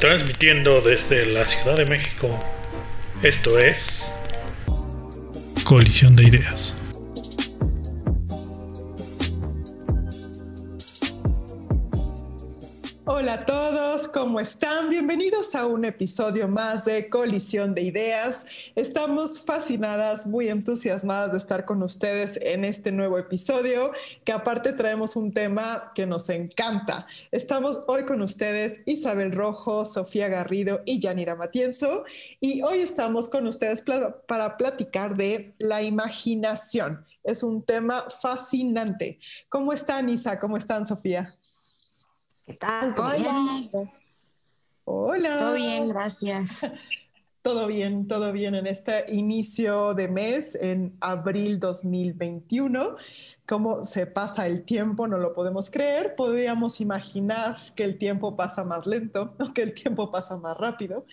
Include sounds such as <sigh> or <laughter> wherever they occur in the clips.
transmitiendo desde la Ciudad de México. Esto es Colisión de Ideas. Hola a todos, ¿cómo están? Bienvenidos a un episodio más de Colisión de Ideas. Estamos fascinadas, muy entusiasmadas de estar con ustedes en este nuevo episodio, que aparte traemos un tema que nos encanta. Estamos hoy con ustedes Isabel Rojo, Sofía Garrido y Yanira Matienzo, y hoy estamos con ustedes para platicar de la imaginación. Es un tema fascinante. ¿Cómo están, Isa? ¿Cómo están, Sofía? ¿Qué tal? Hola. Hola. Todo bien, gracias. <laughs> Todo bien, todo bien en este inicio de mes, en abril 2021. Cómo se pasa el tiempo, no lo podemos creer. Podríamos imaginar que el tiempo pasa más lento <laughs> o que el tiempo pasa más rápido.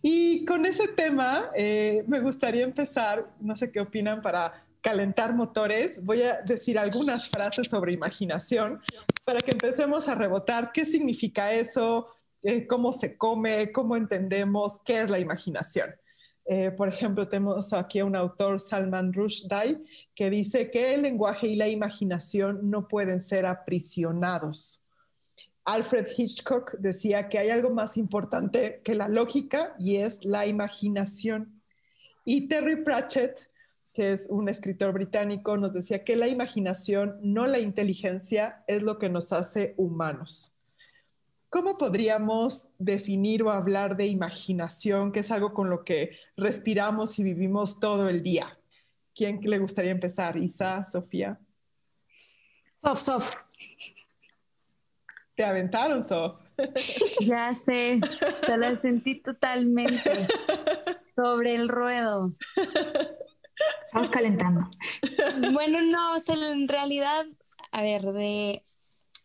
Y con ese tema eh, me gustaría empezar, no sé qué opinan para calentar motores, voy a decir algunas frases sobre imaginación para que empecemos a rebotar qué significa eso, eh, cómo se come, cómo entendemos qué es la imaginación. Eh, por ejemplo, tenemos aquí a un autor, Salman Rushdie, que dice que el lenguaje y la imaginación no pueden ser aprisionados. Alfred Hitchcock decía que hay algo más importante que la lógica y es la imaginación. Y Terry Pratchett que es un escritor británico, nos decía que la imaginación, no la inteligencia, es lo que nos hace humanos. ¿Cómo podríamos definir o hablar de imaginación, que es algo con lo que respiramos y vivimos todo el día? ¿Quién le gustaría empezar? Isa, Sofía. Sof, Sof. Te aventaron, Sof. <laughs> Ya sé, se la sentí totalmente <laughs> sobre el ruedo. Estamos calentando. Bueno, no, en realidad, a ver, de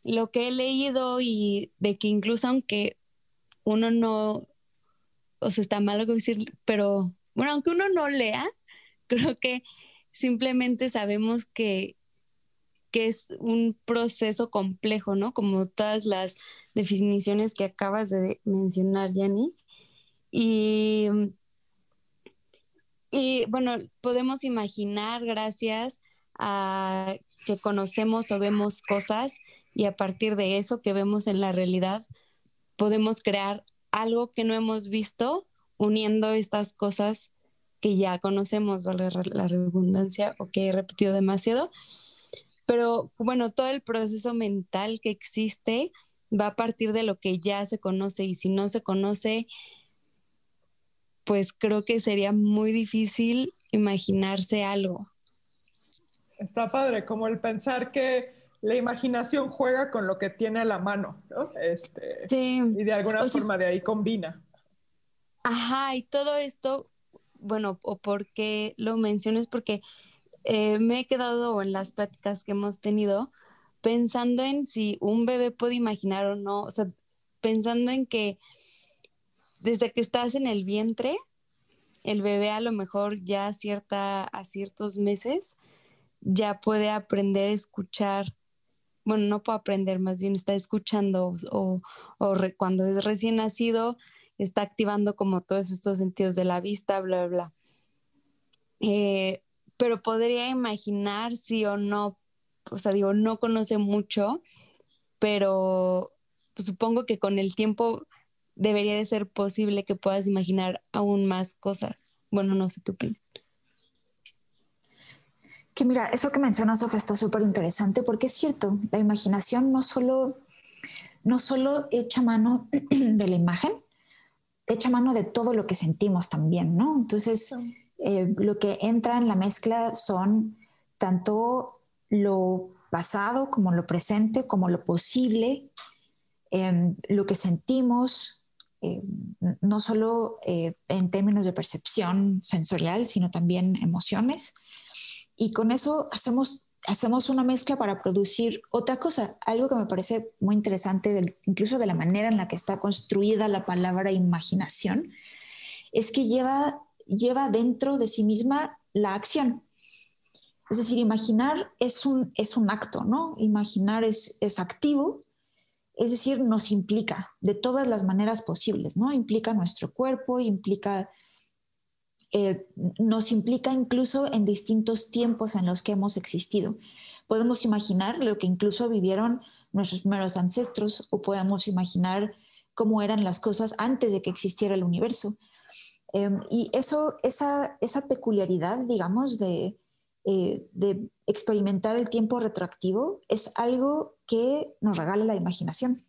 lo que he leído y de que incluso aunque uno no, o sea, está malo decir, pero bueno, aunque uno no lea, <laughs> creo que simplemente sabemos que, que es un proceso complejo, ¿no? Como todas las definiciones que acabas de mencionar, Yanni. Y y bueno, podemos imaginar gracias a que conocemos o vemos cosas y a partir de eso que vemos en la realidad, podemos crear algo que no hemos visto uniendo estas cosas que ya conocemos, vale la redundancia o que he repetido demasiado. Pero bueno, todo el proceso mental que existe va a partir de lo que ya se conoce y si no se conoce, pues creo que sería muy difícil imaginarse algo. Está padre, como el pensar que la imaginación juega con lo que tiene a la mano, ¿no? Este, sí. Y de alguna forma de ahí combina. Ajá, y todo esto, bueno, o por qué lo menciono es porque eh, me he quedado en las pláticas que hemos tenido pensando en si un bebé puede imaginar o no, o sea, pensando en que desde que estás en el vientre, el bebé a lo mejor ya a, cierta, a ciertos meses ya puede aprender a escuchar, bueno, no puede aprender, más bien está escuchando o, cuando es recién nacido está activando como todos estos sentidos de la vista, bla, bla. Eh, pero podría imaginar sí o no, o sea, digo, no conoce mucho, pero supongo que con el tiempo debería de ser posible que puedas imaginar aún más cosas. Bueno, no sé qué opinan. Que mira, eso que mencionas, Sofía, está súper interesante porque es cierto, la imaginación no solo, no solo echa mano <clears throat> de la imagen, echa mano de todo lo que sentimos también, ¿no? Entonces, eh, lo que entra en la mezcla son tanto lo pasado como lo presente, como lo posible, em, lo que sentimos, eh, no solo eh, en términos de percepción sensorial, sino también emociones. Y con eso hacemos, hacemos una mezcla para producir otra cosa, algo que me parece muy interesante, incluso de la manera en la que está construida la palabra imaginación, es que lleva, lleva dentro de sí misma la acción. Es decir, imaginar es un, es un acto, ¿no? Imaginar es, es activo es decir, nos implica de todas las maneras posibles, ¿no? Implica nuestro cuerpo, implica, eh, nos implica incluso en distintos tiempos en los que hemos existido. Podemos imaginar lo que incluso vivieron nuestros primeros ancestros o podemos imaginar cómo eran las cosas antes de que existiera el universo. Em, y eso, esa, esa peculiaridad, digamos, de, eh, de experimentar el tiempo retroactivo es algo que nos regala la imaginación.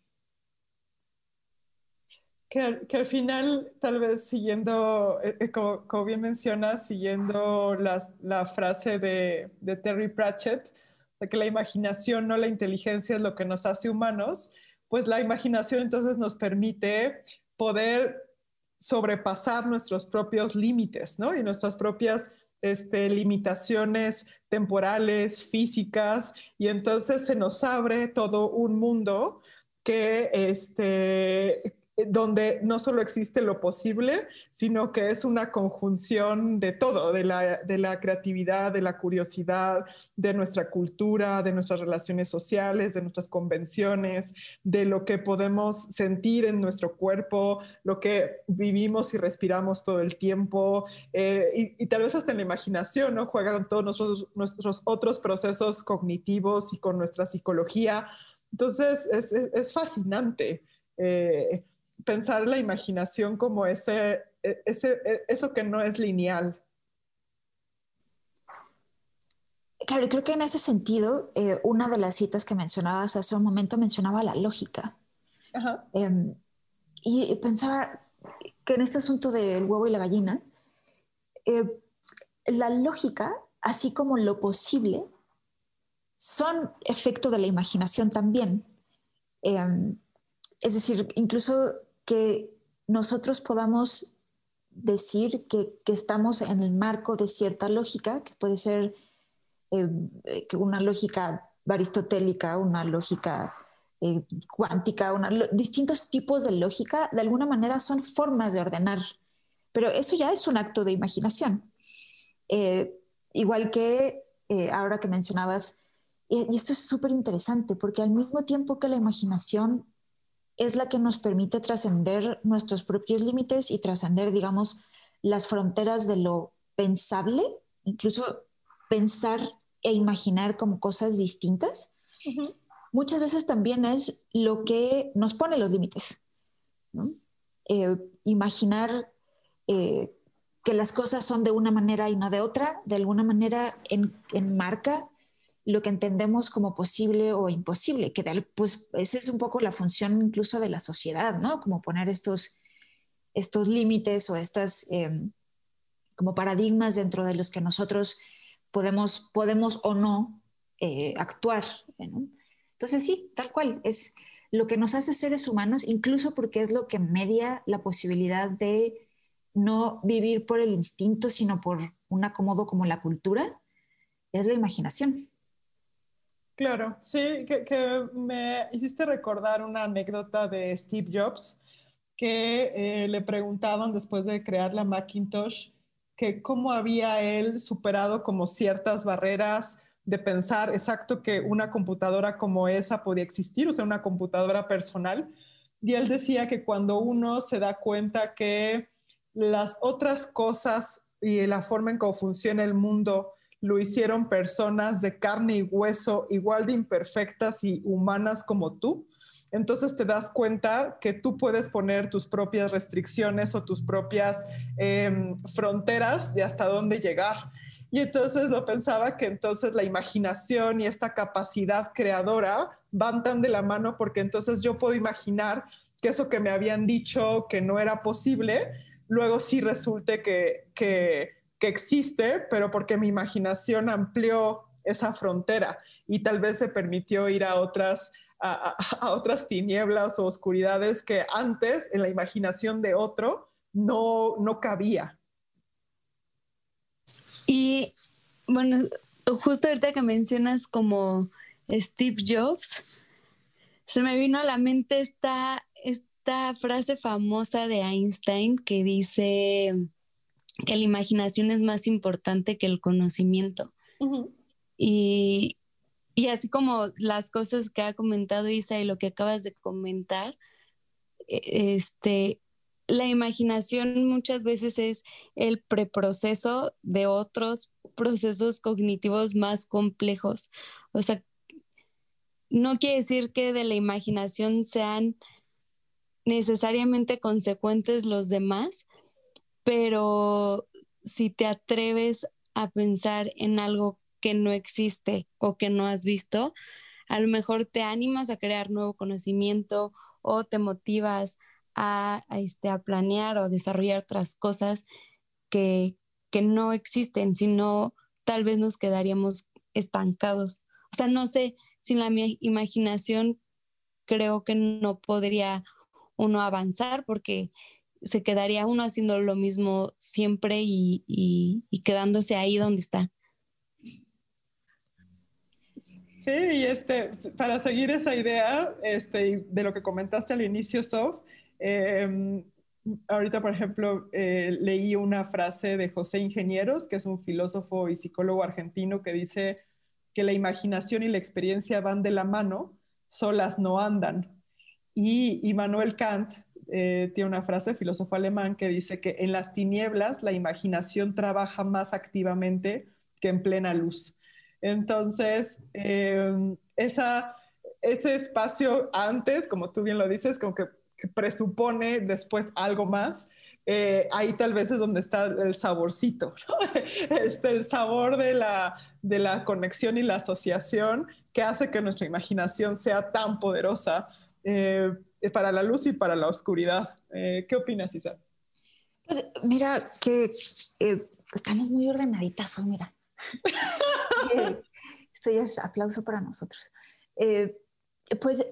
Que, al final, tal vez siguiendo, eh, eh, como, bien mencionas, siguiendo la frase de, de Terry Pratchett, de que la imaginación, no la inteligencia, es lo que nos hace humanos, pues la imaginación entonces nos permite poder sobrepasar nuestros propios límites, ¿no? Y nuestras propias este, limitaciones temporales, físicas, y entonces se nos abre todo un mundo que, este, donde no solo existe lo posible, sino que es una conjunción de todo, de la, creatividad, de la curiosidad, de nuestra cultura, de nuestras relaciones sociales, de nuestras convenciones, de lo que podemos sentir en nuestro cuerpo, lo que vivimos y respiramos todo el tiempo, eh, y, tal vez hasta en la imaginación, ¿no? Juegan todos nuestros, nuestros otros procesos cognitivos y con nuestra psicología. Entonces, es, fascinante. Eh, pensar la imaginación como ese, e, ese, e, eso que no es lineal. Claro, creo que en ese sentido, eh, una de las citas que mencionabas hace un momento mencionaba la lógica. Em, y pensaba que en este asunto del huevo y la gallina, eh, la lógica, así como lo posible, son efecto de la imaginación también. Em, es decir, incluso que nosotros podamos decir que, estamos en el marco de cierta lógica, que puede ser eh, una lógica aristotélica, una lógica eh, cuántica, distintos tipos de lógica, de alguna manera son formas de ordenar, pero eso ya es un acto de imaginación. Eh, igual que ahora que mencionabas, y esto es súper interesante, porque al mismo tiempo que la imaginación es la que nos permite trascender nuestros propios límites y trascender, digamos, las fronteras de lo pensable, incluso pensar e imaginar como cosas distintas. Muchas veces también es lo que nos pone los límites. Eh, imaginar eh, que las cosas son de una manera y no de otra, de alguna manera enmarca lo que entendemos como posible o imposible, que pues esa es un poco la función incluso de la sociedad, ¿no? Como poner estos, estos límites o estas em, como paradigmas dentro de los que nosotros podemos, podemos o no eh, actuar. Entonces sí, tal cual, es lo que nos hace seres humanos, incluso porque es lo que media la posibilidad de no vivir por el instinto, sino por un acomodo como la cultura, es la imaginación. Claro, sí, que, me hiciste recordar una anécdota de Steve Jobs, que eh, le preguntaban después de crear la Macintosh que cómo había él superado como ciertas barreras de pensar exacto que una computadora como esa podía existir, o sea, una computadora personal. Y él decía que cuando uno se da cuenta que las otras cosas y la forma en cómo funciona el mundo lo hicieron personas de carne y hueso igual de imperfectas y humanas como tú. Entonces te das cuenta que tú puedes poner tus propias restricciones o tus propias em, fronteras de hasta dónde llegar. Y entonces lo pensaba que entonces la imaginación y esta capacidad creadora van tan de la mano porque entonces yo puedo imaginar que eso que me habían dicho que no era posible, luego sí resulte que, que que existe, pero porque mi imaginación amplió esa frontera y tal vez se permitió ir a otras, a, otras tinieblas o oscuridades que antes en la imaginación de otro no, no cabía. Y bueno, justo ahorita que mencionas como Steve Jobs, se me vino a la mente esta, esta frase famosa de Einstein que dice, que la imaginación es más importante que el conocimiento. y, y así como las cosas que ha comentado Isa y lo que acabas de comentar, e, este, la imaginación muchas veces es el preproceso de otros procesos cognitivos más complejos. O sea, no quiere decir que de la imaginación sean necesariamente consecuentes los demás, pero si te atreves a pensar en algo que no existe o que no has visto, a lo mejor te animas a crear nuevo conocimiento o te motivas a, este, a planear o desarrollar otras cosas que, que no existen, sino tal vez nos quedaríamos estancados. O sea, no sé, sin la imaginación creo que no podría uno avanzar porque se quedaría uno haciendo lo mismo siempre y, y, quedándose ahí donde está. Sí, y este, para seguir esa idea este, de lo que comentaste al inicio, Sof, em, ahorita, por ejemplo, eh, leí una frase de José Ingenieros, que es un filósofo y psicólogo argentino, que dice que la imaginación y la experiencia van de la mano, solas no andan. Y Immanuel Kant eh, tiene una frase, filósofo alemán, que dice que en las tinieblas la imaginación trabaja más activamente que en plena luz. Entonces, em, ese espacio antes, como tú bien lo dices, como que, presupone después algo más, eh, ahí tal vez es donde está el saborcito, <laughs> este, el sabor de la, de la conexión y la asociación que hace que nuestra imaginación sea tan poderosa. Eh, eh, para la luz y para la oscuridad. Eh, ¿Qué opinas, Isa? Pues mira, que eh, estamos muy ordenaditas, mira. <laughs> Esto ya es aplauso para nosotros. pues,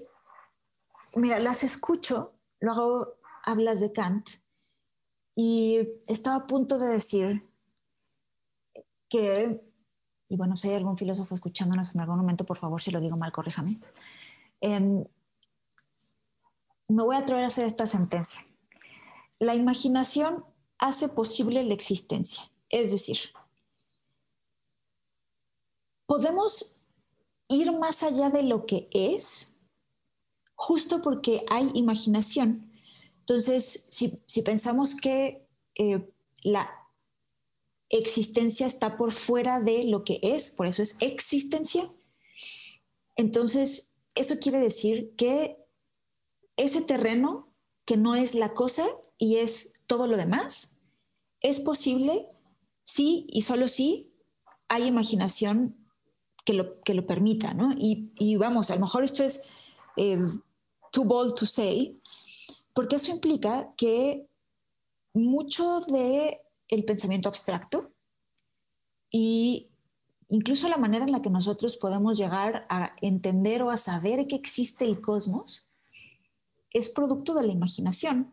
mira, las escucho, luego hablas de Kant y estaba a punto de decir que, y bueno, si hay algún filósofo escuchándonos en algún momento, por favor, si lo digo mal, corríjame. Em, me voy a atrever a hacer esta sentencia. La imaginación hace posible la existencia. Es decir, podemos ir más allá de lo que es justo porque hay imaginación. Entonces, si, pensamos que eh, la existencia está por fuera de lo que es, por eso es existencia, entonces eso quiere decir que ese terreno que no es la cosa y es todo lo demás, es posible si y solo si hay imaginación que lo, que lo permita, ¿no? Y, vamos, a lo mejor esto es eh, too bold to say, porque eso implica que mucho de el pensamiento abstracto y incluso la manera en la que nosotros podemos llegar a entender o a saber que existe el cosmos es producto de la imaginación.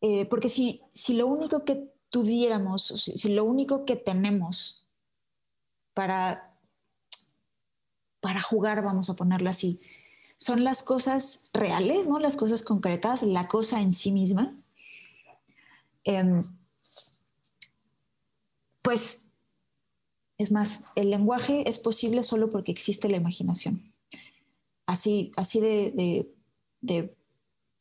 Eh, porque si, si lo único que tuviéramos, si, lo único que tenemos para, para jugar, vamos a ponerlo así, son las cosas reales, ¿no? las cosas concretas, la cosa en sí misma, em, pues es más, el lenguaje es posible solo porque existe la imaginación. Así, así de, de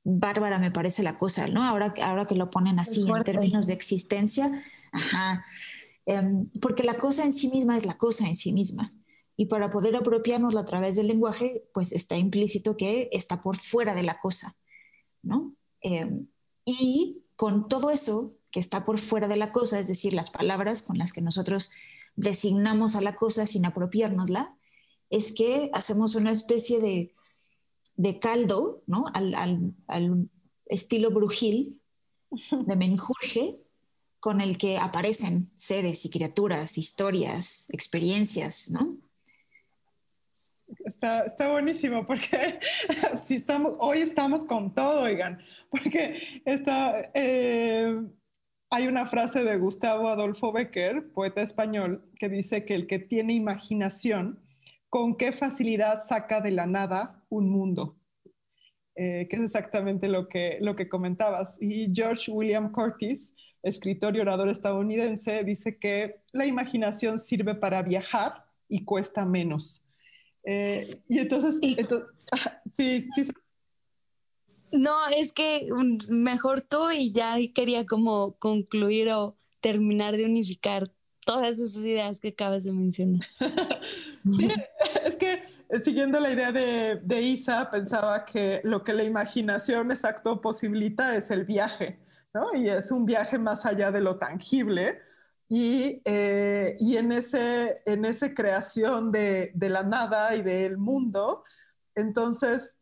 bárbara me parece la cosa, ¿no? Ahora, ahora que lo ponen así en términos de existencia, ajá. Em, porque la cosa en sí misma es la cosa en sí misma. Y para poder apropiárnosla a través del lenguaje, pues está implícito que está por fuera de la cosa, ¿no? Em, y con todo eso que está por fuera de la cosa, es decir, las palabras con las que nosotros designamos a la cosa sin apropiárnosla, es que hacemos una especie de de caldo, ¿no? Al, estilo brujil de menjurje, con el que aparecen seres y criaturas, historias, experiencias, ¿no? Está, buenísimo porque <laughs> si estamos, hoy estamos con todo, oigan, porque está, eh, hay una frase de Gustavo Adolfo Becker, poeta español, que dice que el que tiene imaginación con qué facilidad saca de la nada un mundo, eh, que es exactamente lo que, lo que comentabas. Y George William Curtis, escritor y orador estadounidense, dice que la imaginación sirve para viajar y cuesta menos. Eh, y entonces, sí, sí. No, es que mejor tú y ya quería como concluir o terminar de unificar todas esas ideas que acabas de mencionar. <laughs> sí, <laughs> es que eh, siguiendo la idea de, de, Isa, pensaba que lo que la imaginación exacto posibilita es el viaje, ¿no? Y es un viaje más allá de lo tangible. Y, eh, y en, ese, en esa creación de, de la nada y del mundo, entonces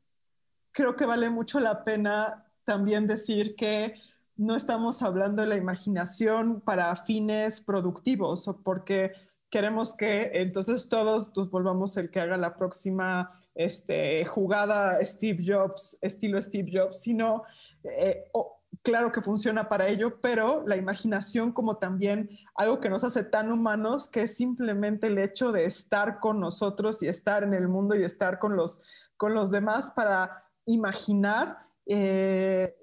creo que vale mucho la pena también decir que no estamos hablando de la imaginación para fines productivos o porque queremos que entonces todos nos volvamos el que haga la próxima este, jugada Steve Jobs, estilo Steve Jobs, sino, eh, claro que funciona para ello, pero la imaginación como también algo que nos hace tan humanos que es simplemente el hecho de estar con nosotros y estar en el mundo y estar con los, con los demás para imaginar. Eh,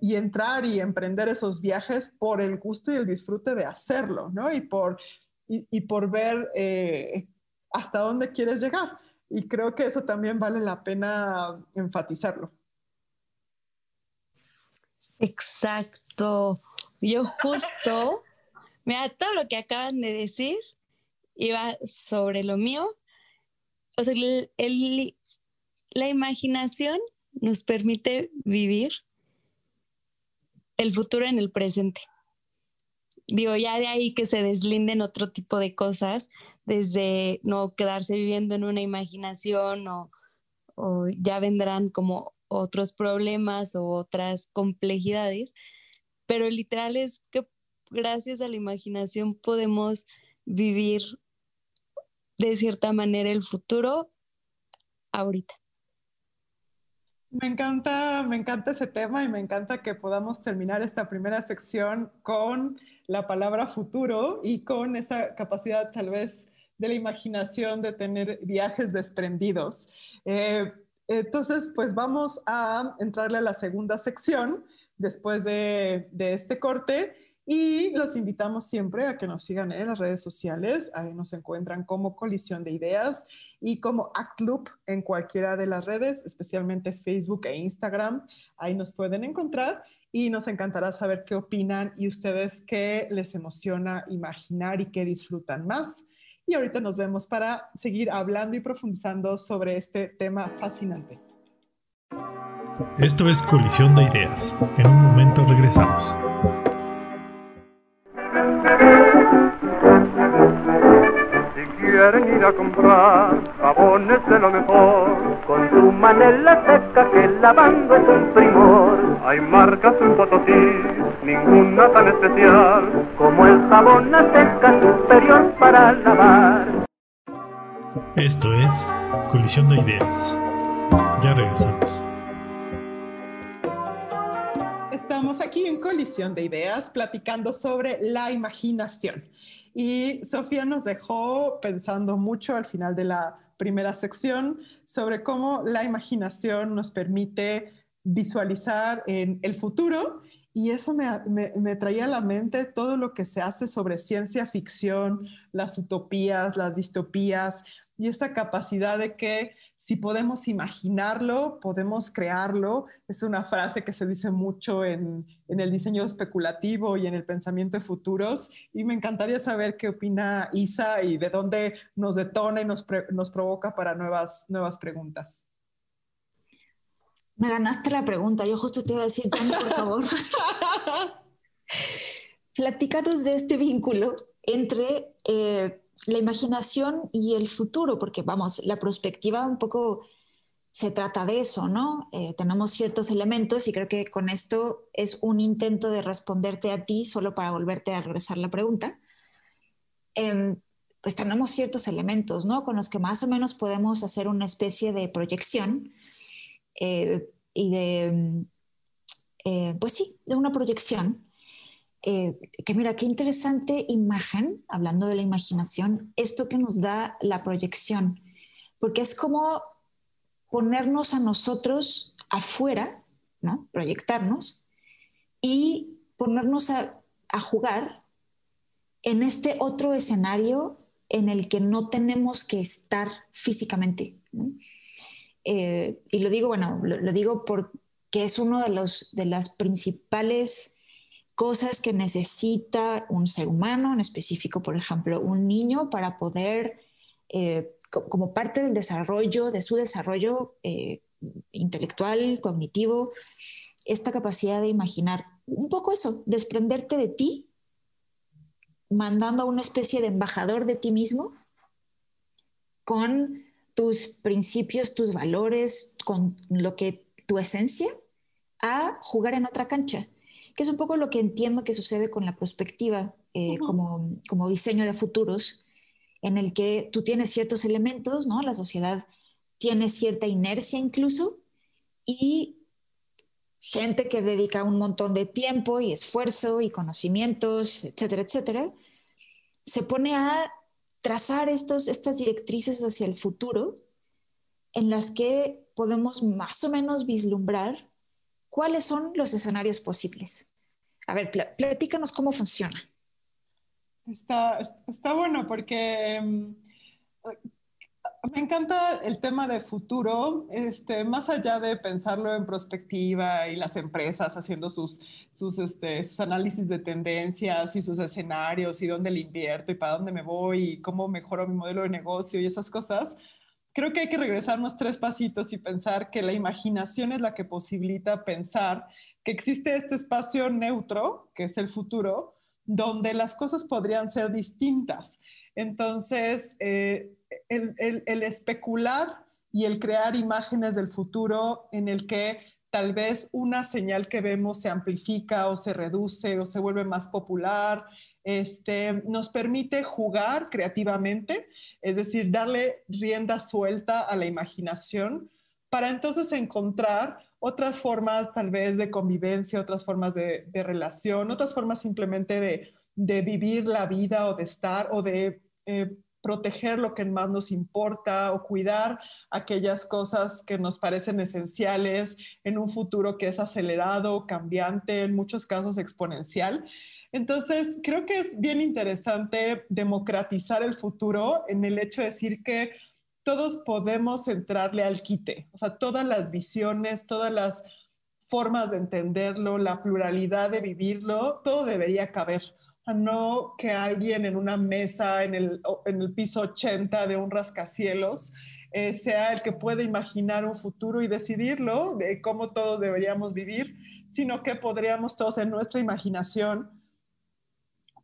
y, entrar y emprender esos viajes por el gusto y el disfrute de hacerlo, ¿no? Y por, y, por ver eh, hasta dónde quieres llegar. Y creo que eso también vale la pena enfatizarlo. Exacto. Yo justo, <laughs> mira, todo lo que acaban de decir iba sobre lo mío. O sea, la imaginación nos permite vivir el futuro en el presente. Digo, ya de ahí que se deslinden otro tipo de cosas, desde no quedarse viviendo en una imaginación o, ya vendrán como otros problemas o otras complejidades, pero literal es que gracias a la imaginación podemos vivir de cierta manera el futuro ahorita. Me encanta, me encanta ese tema y me encanta que podamos terminar esta primera sección con la palabra futuro y con esa capacidad tal vez de la imaginación de tener viajes desprendidos. Eh, entonces, pues vamos a entrarle a la segunda sección después de, este corte y los invitamos siempre a que nos sigan en las redes sociales. Ahí nos encuentran como Colisión de Ideas y como ActLoop en cualquiera de las redes, especialmente Facebook e Instagram. Ahí nos pueden encontrar y nos encantará saber qué opinan y ustedes qué les emociona imaginar y qué disfrutan más. Y ahorita nos vemos para seguir hablando y profundizando sobre este tema fascinante. Esto es Colisión de Ideas. En un momento regresamos. Quieren ir a comprar jabones de lo mejor, con su manela seca que lavando es un primor. Hay marcas en Potosí, ninguna tan especial como el jabón a seca superior para lavar. Esto es Colisión de Ideas. Ya regresamos. Estamos aquí en Colisión de Ideas platicando sobre la imaginación. Y Sofía nos dejó pensando mucho al final de la primera sección sobre cómo la imaginación nos permite visualizar en el futuro. Y eso me, me, traía a la mente todo lo que se hace sobre ciencia ficción, las utopías, las distopías y esta capacidad de que si podemos imaginarlo, podemos crearlo. Es una frase que se dice mucho en, el diseño especulativo y en el pensamiento de futuros. Y me encantaría saber qué opina Isa y de dónde nos detona y nos, provoca para nuevas, nuevas preguntas. Me ganaste la pregunta. Yo justo te iba a decir, por favor. <laughs> Platícanos de este vínculo entre... Eh, la imaginación y el futuro, porque vamos, la perspectiva un poco se trata de eso, ¿no? Eh, tenemos ciertos elementos y creo que con esto es un intento de responderte a ti solo para volverte a regresar la pregunta. Em, pues tenemos ciertos elementos, ¿no? Con los que más o menos podemos hacer una especie de proyección eh, y de, eh, pues sí, de una proyección eh, que mira, qué interesante imagen, hablando de la imaginación, esto que nos da la proyección, porque es como ponernos a nosotros afuera, ¿no? Proyectarnos y ponernos a, jugar en este otro escenario en el que no tenemos que estar físicamente. Eh, y lo digo, bueno, lo, digo porque es uno de, los, de las principales cosas que necesita un ser humano, en específico, por ejemplo, un niño, para poder, eh, como parte del desarrollo, de su desarrollo eh, intelectual, cognitivo, esta capacidad de imaginar un poco eso, desprenderte de ti, mandando a una especie de embajador de ti mismo con tus principios, tus valores, con lo que tu esencia, a jugar en otra cancha, que es un poco lo que entiendo que sucede con la perspectiva eh, como, como diseño de futuros, en el que tú tienes ciertos elementos, ¿no? La sociedad tiene cierta inercia incluso, y gente que dedica un montón de tiempo y esfuerzo y conocimientos, etcétera, etcétera, se pone a trazar estos, estas directrices hacia el futuro en las que podemos más o menos vislumbrar cuáles son los escenarios posibles. A ver, platícanos cómo funciona. Está, está bueno porque mm, me encanta el tema de futuro, este, más allá de pensarlo en perspectiva y las empresas haciendo sus, sus, este, sus análisis de tendencias y sus escenarios y dónde le invierto y para dónde me voy y cómo mejoro mi modelo de negocio y esas cosas. Creo que hay que regresarnos tres pasitos y pensar que la imaginación es la que posibilita pensar que existe este espacio neutro, que es el futuro, donde las cosas podrían ser distintas. Entonces, eh, el, especular y el crear imágenes del futuro en el que tal vez una señal que vemos se amplifica o se reduce o se vuelve más popular, este, nos permite jugar creativamente, es decir, darle rienda suelta a la imaginación para entonces encontrar otras formas tal vez de convivencia, otras formas de, relación, otras formas simplemente de, vivir la vida o de estar o de eh, proteger lo que más nos importa o cuidar aquellas cosas que nos parecen esenciales en un futuro que es acelerado, cambiante, en muchos casos exponencial. Entonces, creo que es bien interesante democratizar el futuro en el hecho de decir que todos podemos entrarle al quite, o sea, todas las visiones, todas las formas de entenderlo, la pluralidad de vivirlo, todo debería caber. No que alguien en una mesa en el, piso 80 de un rascacielos eh, sea el que puede imaginar un futuro y decidirlo de cómo todos deberíamos vivir, sino que podríamos todos en nuestra imaginación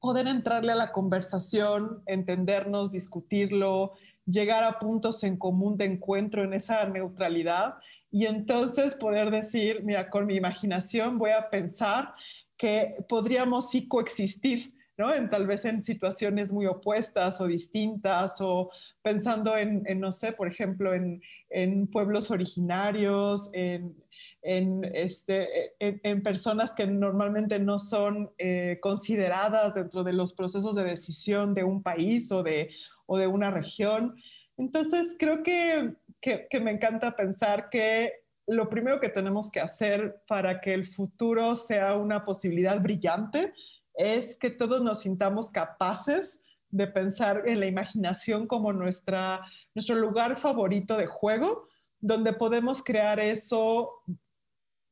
poder entrarle a la conversación, entendernos, discutirlo, llegar a puntos en común de encuentro en esa neutralidad y entonces poder decir, mira, con mi imaginación voy a pensar que podríamos sí coexistir ¿no? En, tal vez en situaciones muy opuestas o distintas o pensando en, no sé, por ejemplo, en, pueblos originarios, en, este, en, personas que normalmente no son eh, consideradas dentro de los procesos de decisión de un país o de, o de una región. Entonces, creo que, que me encanta pensar que lo primero que tenemos que hacer para que el futuro sea una posibilidad brillante es que todos nos sintamos capaces de pensar en la imaginación como nuestra, nuestro lugar favorito de juego, donde podemos crear eso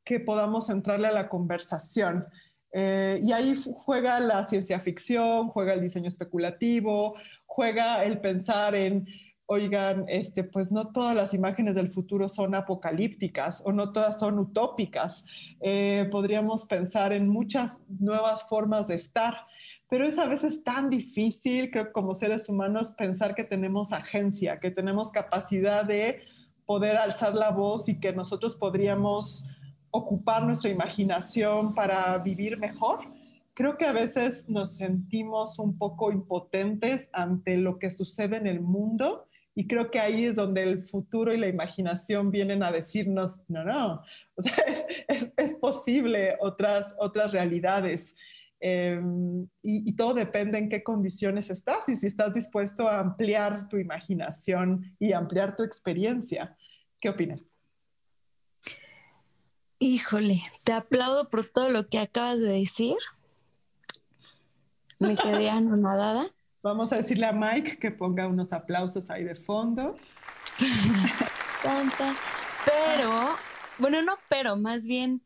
que podamos entrarle a la conversación. Eh, y ahí juega la ciencia ficción, juega el diseño especulativo, juega el pensar en oigan, este, pues no todas las imágenes del futuro son apocalípticas o no todas son utópicas. Eh, podríamos pensar en muchas nuevas formas de estar, pero es a veces tan difícil, creo, como seres humanos, pensar que tenemos agencia, que tenemos capacidad de poder alzar la voz y que nosotros podríamos ocupar nuestra imaginación para vivir mejor. Creo que a veces nos sentimos un poco impotentes ante lo que sucede en el mundo y creo que ahí es donde el futuro y la imaginación vienen a decirnos, no, no, <laughs> es, posible otras, otras realidades. Em, y, todo depende en qué condiciones estás y si estás dispuesto a ampliar tu imaginación y ampliar tu experiencia. ¿Qué opinas? Híjole, te aplaudo por todo lo que acabas de decir. Me quedé anonadada <laughs> Vamos a decirle a Mike que ponga unos aplausos ahí de fondo. pero, bueno, no, pero más bien,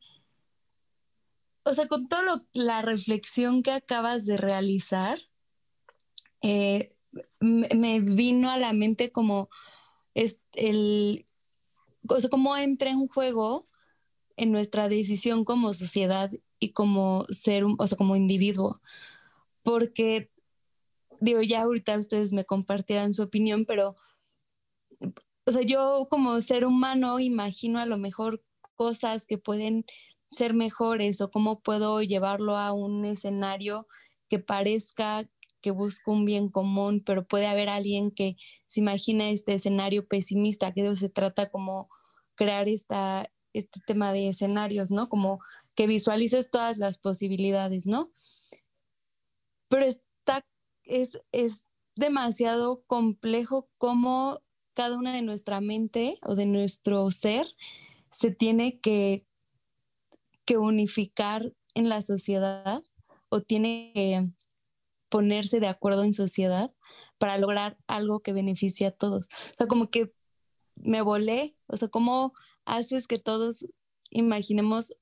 o sea, con toda la reflexión que acabas de realizar, eh, me vino a la mente como el, o sea, cómo entra en juego en nuestra decisión como sociedad y como ser, o sea, como individuo. Porque, digo, ya ahorita ustedes me compartirán su opinión, pero, o sea, yo como ser humano imagino a lo mejor cosas que pueden ser mejores o cómo puedo llevarlo a un escenario que parezca que busca un bien común, pero puede haber alguien que se imagina este escenario pesimista, que de eso se trata como crear esta, este tema de escenarios, ¿no? Como que visualices todas las posibilidades, ¿no? Pero está, es, es demasiado complejo cómo cada una de nuestra mente o de nuestro ser se tiene que, que unificar en la sociedad o tiene que ponerse de acuerdo en sociedad para lograr algo que beneficie a todos. O sea, como que me volé, o sea, ¿cómo haces que todos imaginemos,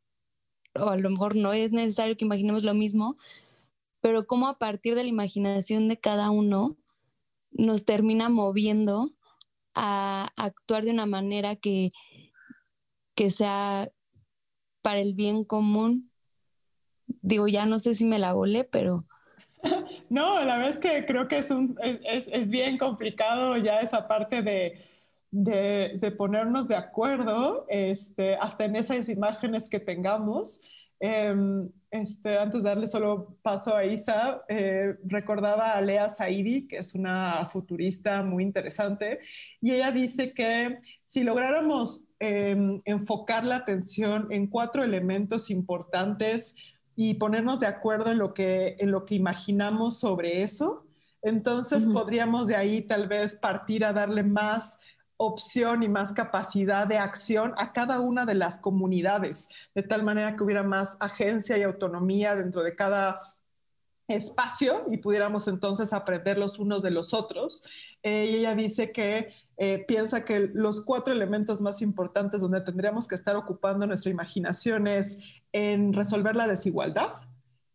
o a lo mejor no es necesario que imaginemos lo mismo, pero cómo a partir de la imaginación de cada uno nos termina moviendo a actuar de una manera que, que sea para el bien común. Digo, ya no sé si me la volé, pero <laughs> no, la verdad es que creo que es, un, es, es bien complicado ya esa parte de, de, de, ponernos de acuerdo, este, hasta en esas imágenes que tengamos. Eh, este, antes de darle solo paso a Isa, eh, recordaba a Lea Saidi, que es una futurista muy interesante, y ella dice que si lográramos eh, enfocar la atención en cuatro elementos importantes y ponernos de acuerdo en lo que, en lo que imaginamos sobre eso, entonces podríamos de ahí tal vez partir a darle más opción y más capacidad de acción a cada una de las comunidades, de tal manera que hubiera más agencia y autonomía dentro de cada espacio y pudiéramos entonces aprender los unos de los otros. Eh, y ella dice que eh, piensa que los cuatro elementos más importantes donde tendríamos que estar ocupando nuestra imaginación es en resolver la desigualdad,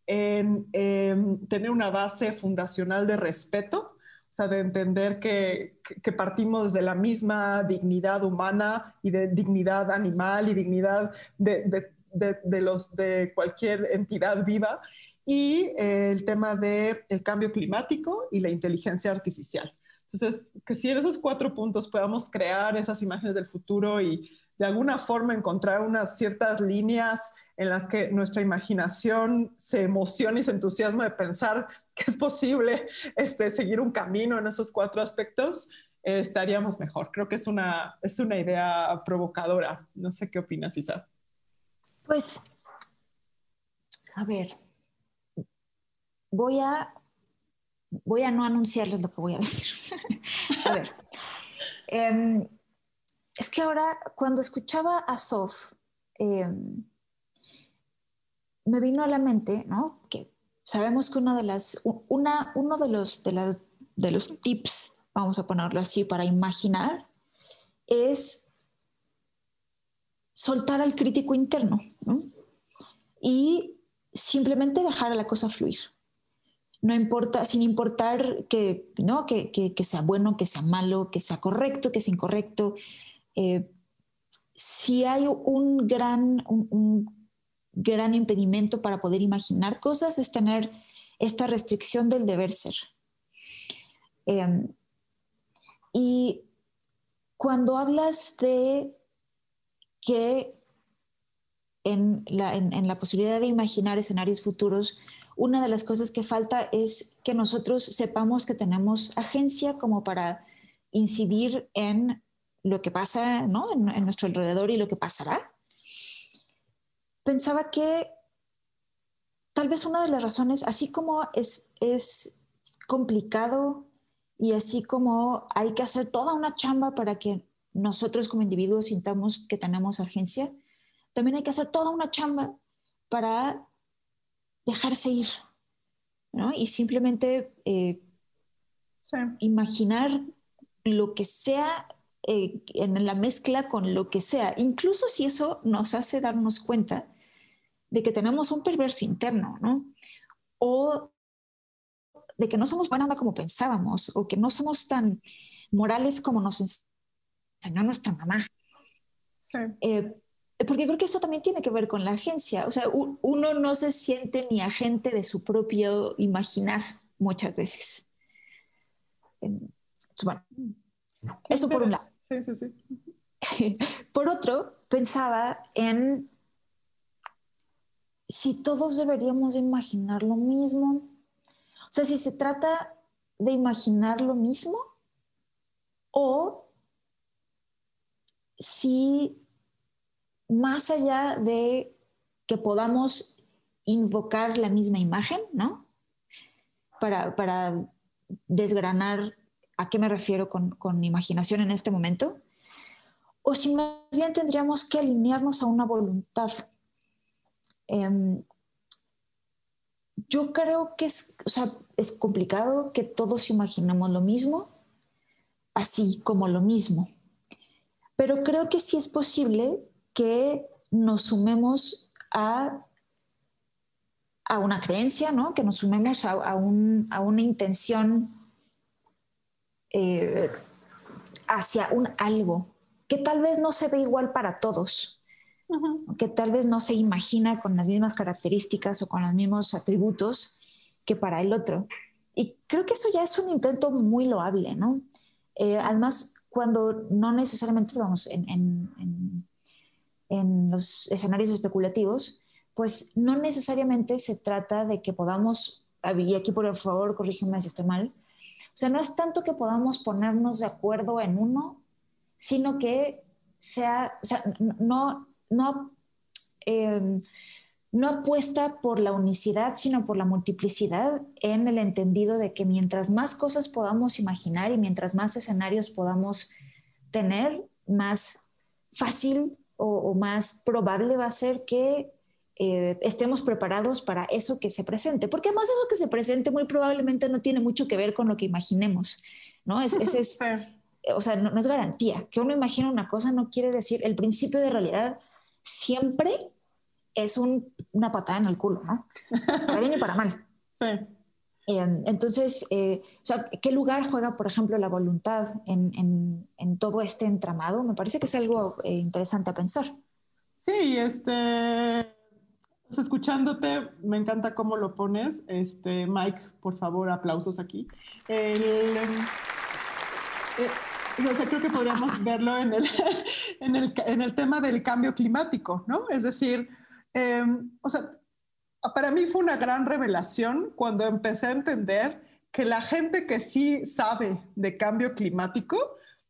en em, tener una base fundacional de respeto, o sea, de entender que, partimos desde la misma dignidad humana y de dignidad animal y dignidad de, de, de los, de cualquier entidad viva y eh, el tema del el cambio climático y la inteligencia artificial. Entonces, que si en esos cuatro puntos podamos crear esas imágenes del futuro y de alguna forma encontrar unas ciertas líneas en las que nuestra imaginación se emociona y se entusiasma de pensar que es posible este, seguir un camino en esos cuatro aspectos, eh, estaríamos mejor. Creo que es una, es una idea provocadora. No sé qué opinas, Isa. Pues, a ver, voy a, voy a no anunciarles lo que voy a decir. <laughs> a ver, em, es que ahora cuando escuchaba a Sof, em, me vino a la mente, ¿no? Que sabemos que una de las, una, uno de los, de, de los tips, vamos a ponerlo así, para imaginar, es soltar al crítico interno ¿no? y simplemente dejar a la cosa fluir no importa, sin importar que, ¿no? que, sea bueno, que sea malo, que sea correcto, que sea incorrecto. Eh, si hay un gran, un, gran impedimento para poder imaginar cosas es tener esta restricción del deber ser. Em, y cuando hablas de que en la posibilidad de imaginar escenarios futuros, una de las cosas que falta es que nosotros sepamos que tenemos agencia como para incidir en lo que pasa ¿no? en, nuestro alrededor y lo que pasará. Pensaba que tal vez una de las razones, así como es, es complicado y así como hay que hacer toda una chamba para que nosotros como individuos sintamos que tenemos agencia, también hay que hacer toda una chamba para dejarse ir, ¿no? Y simplemente eh, imaginar lo que sea eh, en la mezcla con lo que sea, incluso si eso nos hace darnos cuenta de que tenemos un perverso interno, ¿no? O de que no somos buena onda como pensábamos, o que no somos tan morales como nos enseñó nuestra mamá. Sí. Eh, porque creo que eso también tiene que ver con la agencia. O sea, uno no se siente ni agente de su propio imaginar muchas veces. Bueno, eso por un lado. <laughs> Sí, sí, sí. <laughs> Por otro, pensaba en si todos deberíamos imaginar lo mismo. O sea, si se trata de imaginar lo mismo o si más allá de que podamos invocar la misma imagen, ¿no? Para, desgranar a qué me refiero con, imaginación en este momento, o si más bien tendríamos que alinearnos a una voluntad. Em, yo creo que es, es complicado que todos imaginemos lo mismo, así como lo mismo, pero creo que sí es posible que nos sumemos a, a una creencia, ¿no? que nos sumemos a, una intención eh, hacia un algo que tal vez no se ve igual para todos, que tal vez no se imagina con las mismas características o con los mismos atributos que para el otro. Y creo que eso ya es un intento muy loable, ¿no? Eh, además, cuando no necesariamente vamos en, en los escenarios especulativos, pues no necesariamente se trata de que podamos, y aquí por favor corrígeme si estoy mal, o sea, no es tanto que podamos ponernos de acuerdo en uno, sino que sea, o sea, no, no, em, no apuesta por la unicidad, sino por la multiplicidad en el entendido de que mientras más cosas podamos imaginar y mientras más escenarios podamos tener, más fácil o, más probable va a ser que eh, estemos preparados para eso que se presente, porque además eso que se presente muy probablemente no tiene mucho que ver con lo que imaginemos, ¿no? Es, es, <laughs> o sea, no, es garantía. Que uno imagina una cosa no quiere decir, el principio de realidad siempre es una patada en el culo, ¿no? Para bien y para mal. <laughs> Sí. Em, entonces, eh, ¿qué lugar juega, por ejemplo, la voluntad en, todo este entramado? Me parece que es algo eh, interesante a pensar. Sí, este, pues, escuchándote, me encanta cómo lo pones. Este, Mike, por favor, aplausos aquí. Eh, creo que podríamos <laughs> verlo en el, en el, tema del cambio climático, ¿no? Es decir, em, o sea, para mí fue una gran revelación cuando empecé a entender que la gente que sí sabe de cambio climático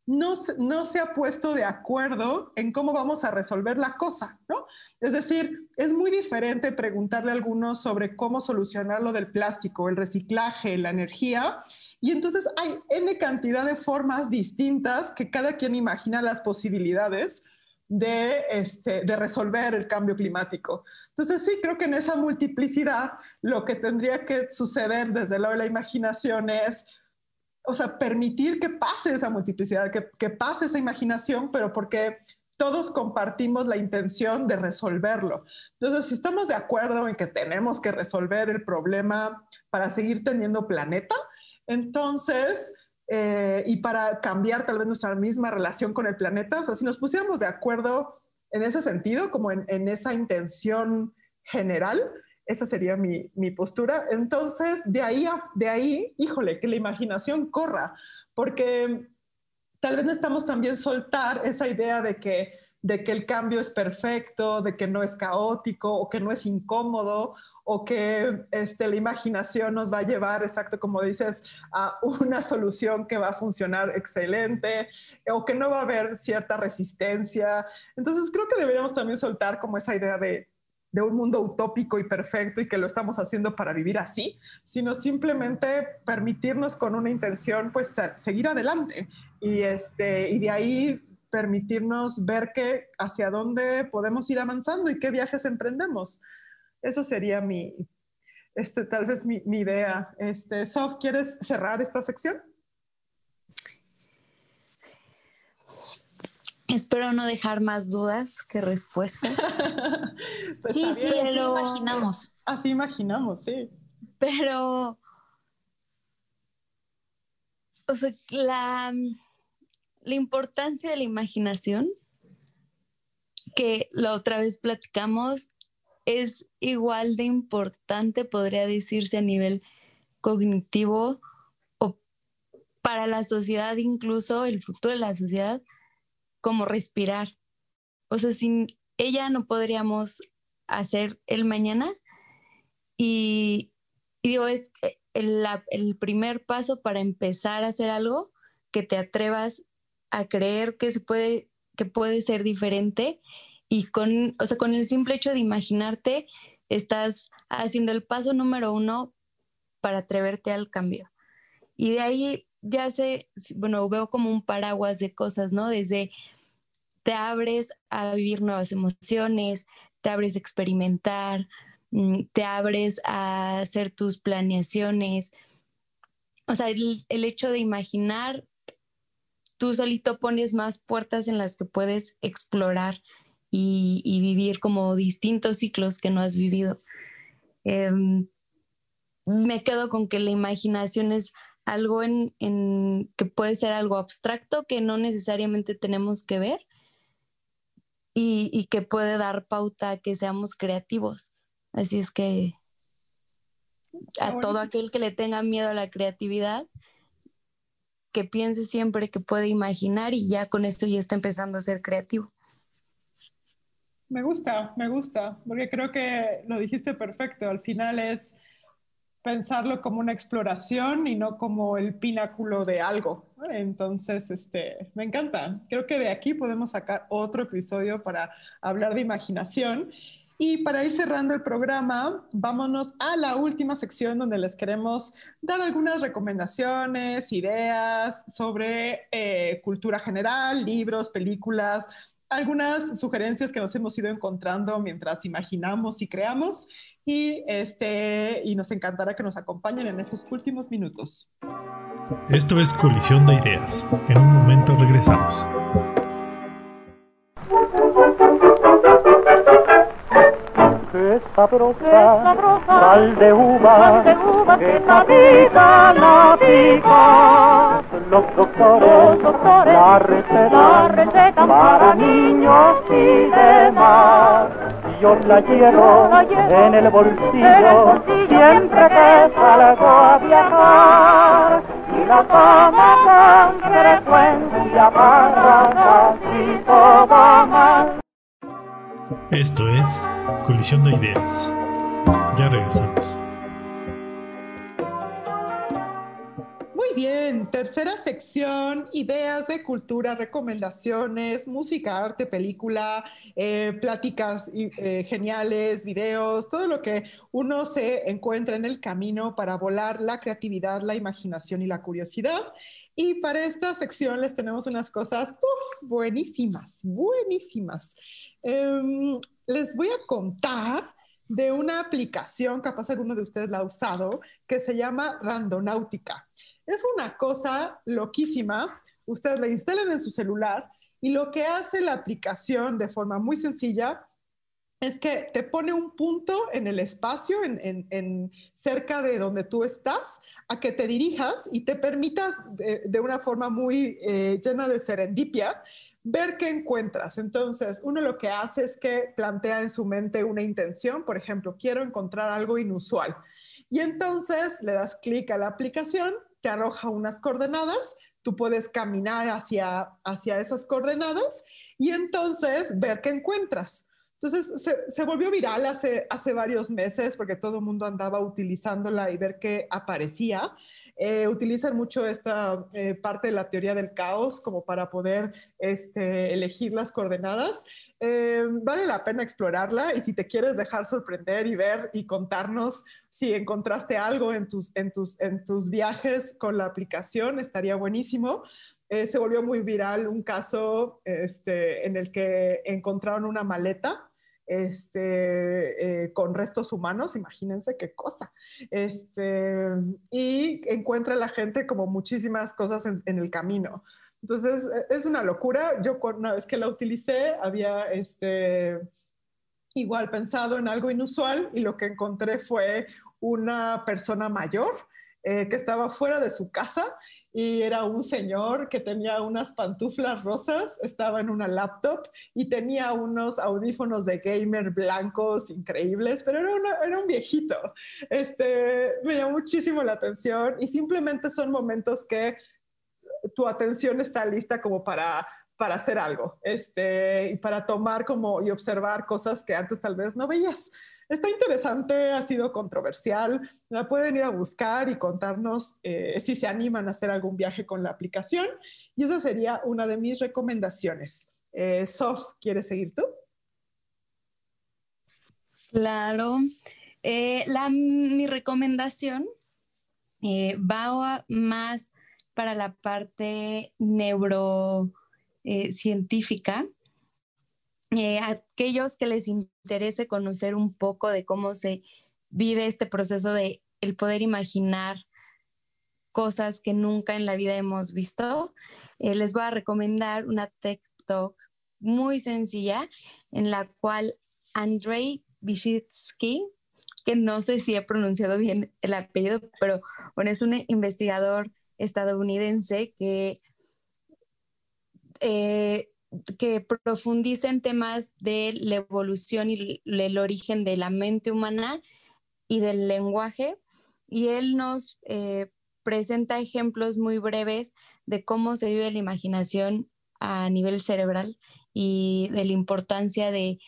no, no, se ha puesto de acuerdo en cómo vamos a resolver la cosa, ¿no? Es decir, es muy diferente preguntarle a algunos sobre cómo solucionar lo del plástico, el reciclaje, la energía, y entonces hay N cantidad de formas distintas que cada quien imagina las posibilidades de, este, de resolver el cambio climático. Entonces sí, creo que en esa multiplicidad lo que tendría que suceder desde lado de la imaginación es, o sea, permitir que pase esa multiplicidad, que, que pase esa imaginación, pero porque todos compartimos la intención de resolverlo. Entonces, si estamos de acuerdo en que tenemos que resolver el problema para seguir teniendo planeta, entonces eh, y para cambiar tal vez nuestra misma relación con el planeta. O sea, si nos pusiéramos de acuerdo en ese sentido, como en, esa intención general, esa sería mi, postura. Entonces, de ahí, de ahí, híjole, que la imaginación corra, porque tal vez necesitamos también soltar esa idea de que de que el cambio es perfecto, de que no es caótico o que no es incómodo o que este, la imaginación nos va a llevar, exacto como dices, a <laughs> una solución que va a funcionar excelente o que no va a haber cierta resistencia. Entonces creo que deberíamos también soltar como esa idea de, de un mundo utópico y perfecto y que lo estamos haciendo para vivir así, sino simplemente permitirnos con una intención, pues seguir adelante y, este, y de ahí permitirnos ver que hacia dónde podemos ir avanzando y qué viajes emprendemos. Eso sería mi, este, tal vez mi, idea. Este, Sof, ¿quieres cerrar esta sección? Espero no dejar más dudas que respuestas. <laughs> Pues sí, sí, así lo imaginamos. Así imaginamos, sí. Pero, o sea, la, la importancia de la imaginación, que la otra vez platicamos, es igual de importante, podría decirse a nivel cognitivo o para la sociedad, incluso el futuro de la sociedad, como respirar. O sea, sin ella no podríamos hacer el mañana. Y, digo, es el, el, primer paso para empezar a hacer algo que te atrevas a creer que se puede, que puede ser diferente. Y con, o sea, con el simple hecho de imaginarte, estás haciendo el paso número uno para atreverte al cambio. Y de ahí ya sé, bueno, veo como un paraguas de cosas, ¿no? Desde te abres a vivir nuevas emociones, te abres a experimentar, mm, te abres a hacer tus planeaciones. O sea, el, hecho de imaginar, tú solito pones más puertas en las que puedes explorar y, vivir como distintos ciclos que no has vivido. Em, me quedo con que la imaginación es algo en, que puede ser algo abstracto que no necesariamente tenemos que ver y, que puede dar pauta a que seamos creativos. Así es que a todo aquel que le tenga miedo a la creatividad, que piense siempre que puede imaginar y ya con esto ya está empezando a ser creativo. Me gusta, me gusta, porque creo que lo dijiste perfecto. Al final es pensarlo como una exploración y no como el pináculo de algo. Entonces, este, me encanta. Creo que de aquí podemos sacar otro episodio para hablar de imaginación. Y para ir cerrando el programa, vámonos a la última sección donde les queremos dar algunas recomendaciones, ideas sobre eh, cultura general, libros, películas, algunas sugerencias que nos hemos ido encontrando mientras imaginamos y creamos y, este, y nos encantará que nos acompañen en estos últimos minutos. Esto es Colisión de Ideas. En un momento regresamos. Qué sabrosa, sal de uva, que vida la pica. Los doctores, la receta para niños y demás. yo la llevo en el bolsillo siempre que salgo a viajar. y la toma con frecuencia para casi todo mal. Esto es Colisión de Ideas. Ya regresamos. bien, tercera sección, ideas de cultura, recomendaciones, música, arte, película, eh, pláticas eh, geniales, videos, todo lo que uno se encuentra en el camino para volar la creatividad, la imaginación y la curiosidad. Y para esta sección les tenemos unas cosas buenísimas, buenísimas. Em, les voy a contar de una aplicación, capaz alguno de ustedes la ha usado, que se llama Randonáutica. Es una cosa loquísima. Ustedes la instalan en su celular y lo que hace la aplicación de forma muy sencilla es que te pone un punto en el espacio, en, cerca de donde tú estás, a que te dirijas y te permitas de, una forma muy eh, llena de serendipia ver qué encuentras. Entonces, uno lo que hace es que plantea en su mente una intención, por ejemplo, quiero encontrar algo inusual. Y entonces le das clic a la aplicación te arroja unas coordenadas, tú puedes caminar hacia, hacia esas coordenadas y entonces ver qué encuentras. Entonces se, volvió viral hace, hace varios meses porque todo el mundo andaba utilizándola y ver qué aparecía. Eh, utilizan mucho esta eh, parte de la teoría del caos como para poder este, elegir las coordenadas. Eh, vale la pena explorarla y si te quieres dejar sorprender y ver y contarnos si encontraste algo en tus, en tus, en tus viajes con la aplicación, estaría buenísimo. Eh, se volvió muy viral un caso este, en el que encontraron una maleta este, eh, con restos humanos, imagínense qué cosa. Este, y encuentra la gente como muchísimas cosas en, el camino. Entonces, e, es una locura. Yo una vez que la utilicé, había este, igual pensado en algo inusual y lo que encontré fue una persona mayor eh, que estaba fuera de su casa y era un señor que tenía unas pantuflas rosas, estaba en una laptop y tenía unos audífonos de gamer blancos increíbles, pero era, era un viejito. Este, me llamó muchísimo la atención y simplemente son momentos que tu atención está lista como para para hacer algo, este, y para tomar como y observar cosas que antes tal vez no veías. Está interesante, ha sido controversial, la pueden ir a buscar y contarnos eh, si se animan a hacer algún viaje con la aplicación, y esa sería una de mis recomendaciones. Eh, Sof, ¿quieres seguir tú? Claro. Eh, la, mi recomendación va más para la parte neuro eh, aquellos que les interese conocer un poco de cómo se vive este proceso de el poder imaginar cosas que nunca en la vida hemos visto, eh, les voy a recomendar una TED Talk muy sencilla en la cual Andrei Vyshitsky, que no sé si he pronunciado bien el apellido, pero bueno, es un investigador estadounidense que eh, que profundiza en temas de la evolución y el origen de la mente humana y del lenguaje. Y él nos eh, presenta ejemplos muy breves de cómo se vive la imaginación a nivel cerebral y de la importancia de,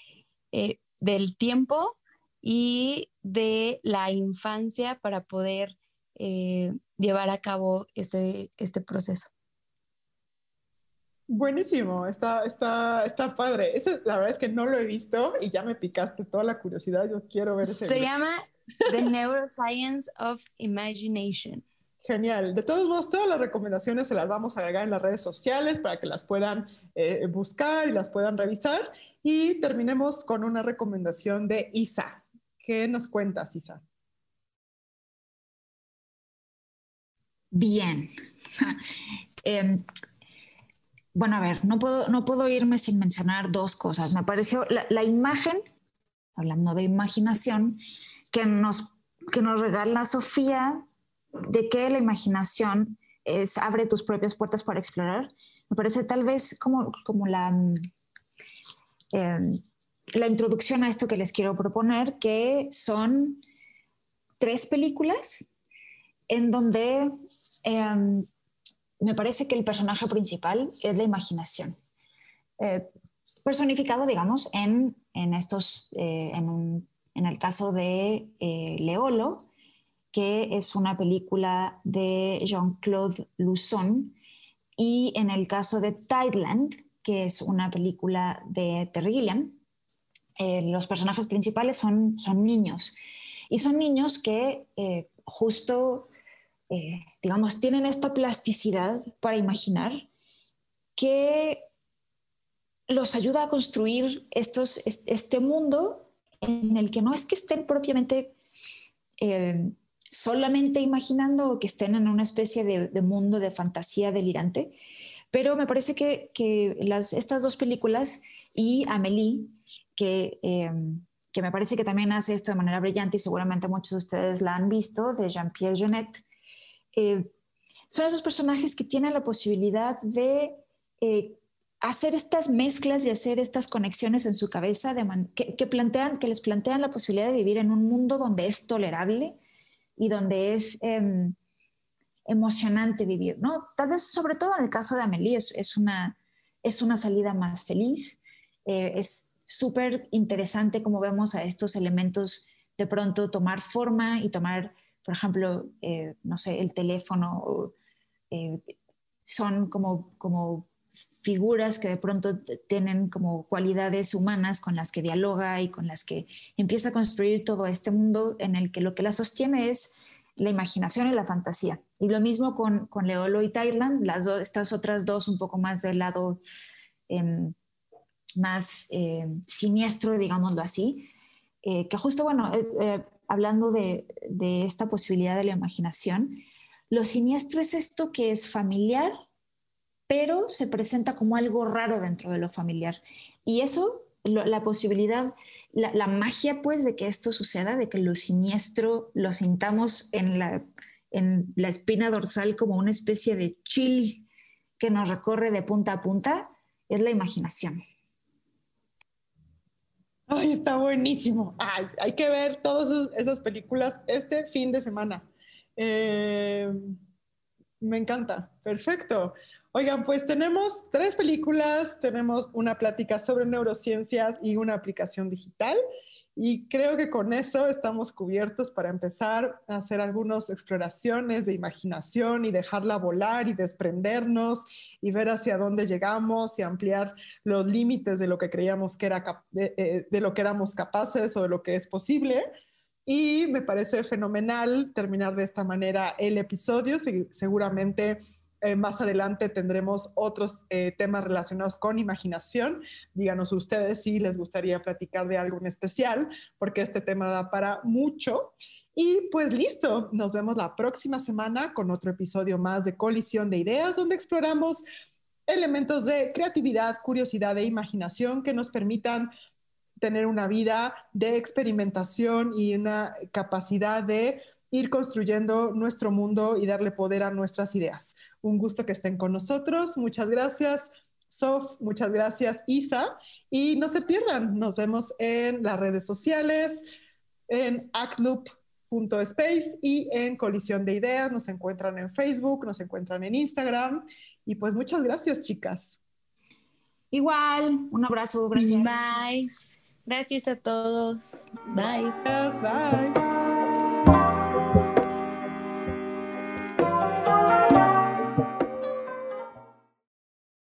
eh, del tiempo y de la infancia para poder llevar a cabo este, este proceso. Buenísimo, está, está, está padre. la verdad es que no lo he visto y ya me picaste toda la curiosidad. Yo quiero ver ese. Se llama The Neuroscience of Imagination. Genial. De todos modos, todas las recomendaciones se las vamos a agregar en las redes sociales para que las puedan eh, buscar y las puedan revisar. Y terminemos con una recomendación de Isa. ¿Qué nos cuentas, Isa? Bien. <laughs> Em, bueno, a ver, no puedo, no puedo irme sin mencionar dos cosas. Me pareció la, imagen, hablando de imaginación, que nos, que nos regala Sofía, de que la imaginación es, abre tus propias puertas para explorar. Me parece tal vez como, como la, em, la introducción a esto que les quiero proponer, que son tres películas en donde em, me parece que el personaje principal es la imaginación. Eh, personificado, digamos, en, estos, eh, en, el caso de eh, Leolo, que es una película de Jean-Claude Luzon, y en el caso de Tideland, que es una película de Terry Gilliam, los personajes principales son, son niños. Y son niños que justo eh, digamos, tienen esta plasticidad para imaginar que los ayuda a construir estos, este mundo en el que no es que estén propiamente eh, solamente imaginando o que estén en una especie de, mundo de fantasía delirante, pero me parece que, las, estas dos películas y Amélie, que, eh, que me parece que también hace esto de manera brillante y seguramente muchos de ustedes la han visto, de Jean-Pierre Jeunet, eh, son esos personajes que tienen la posibilidad de eh, hacer estas mezclas y hacer estas conexiones en su cabeza que, plantean, que les plantean la posibilidad de vivir en un mundo donde es tolerable y donde es em, emocionante vivir, ¿no? Tal vez, sobre todo en el caso de Amelie, es, una, es una salida más feliz. Eh, es súper interesante como vemos a estos elementos de pronto tomar forma y tomar por ejemplo, eh, no sé, el teléfono, eh, son como, como figuras que de pronto tienen como cualidades humanas con las que dialoga y con las que empieza a construir todo este mundo en el que lo que la sostiene es la imaginación y la fantasía. Y lo mismo con, con Leolo y Thailand, las estas otras dos un poco más del lado em, más em, siniestro, digámoslo así, eh, que justo, bueno, hablando de, esta posibilidad de la imaginación, lo siniestro es esto que es familiar, pero se presenta como algo raro dentro de lo familiar. Y eso, la posibilidad, la, magia pues de que esto suceda, de que lo siniestro lo sintamos en la, en la espina dorsal como una especie de chill que nos recorre de punta a punta, es la imaginación. Ay, está buenísimo. hay que ver todas esas películas este fin de semana. Eh, me encanta. Perfecto. Oigan, pues tenemos tres películas, tenemos una plática sobre neurociencias y una aplicación digital. Y creo que con eso estamos cubiertos para empezar a hacer algunas exploraciones de imaginación y dejarla volar y desprendernos y ver hacia dónde llegamos y ampliar los límites de lo que creíamos que era de, eh, lo que éramos capaces o de lo que es posible. Y me parece fenomenal terminar de esta manera el episodio. Seguramente eh, más adelante tendremos otros eh, temas relacionados con imaginación. Díganos ustedes si les gustaría platicar de algo en especial, porque este tema da para mucho. Y pues listo, nos vemos la próxima semana con otro episodio más de Colisión de Ideas, donde exploramos elementos de creatividad, curiosidad e imaginación que nos permitan tener una vida de experimentación y una capacidad de ir construyendo nuestro mundo y darle poder a nuestras ideas. Un gusto que estén con nosotros. Muchas gracias. Sof, muchas gracias Isa y no se pierdan, nos vemos en las redes sociales, en actloop.space y en Colisión de Ideas, nos encuentran en Facebook, nos encuentran en Instagram y pues muchas gracias chicas. Igual, un abrazo, gracias. Bye. Gracias a todos. Bye. Gracias, bye.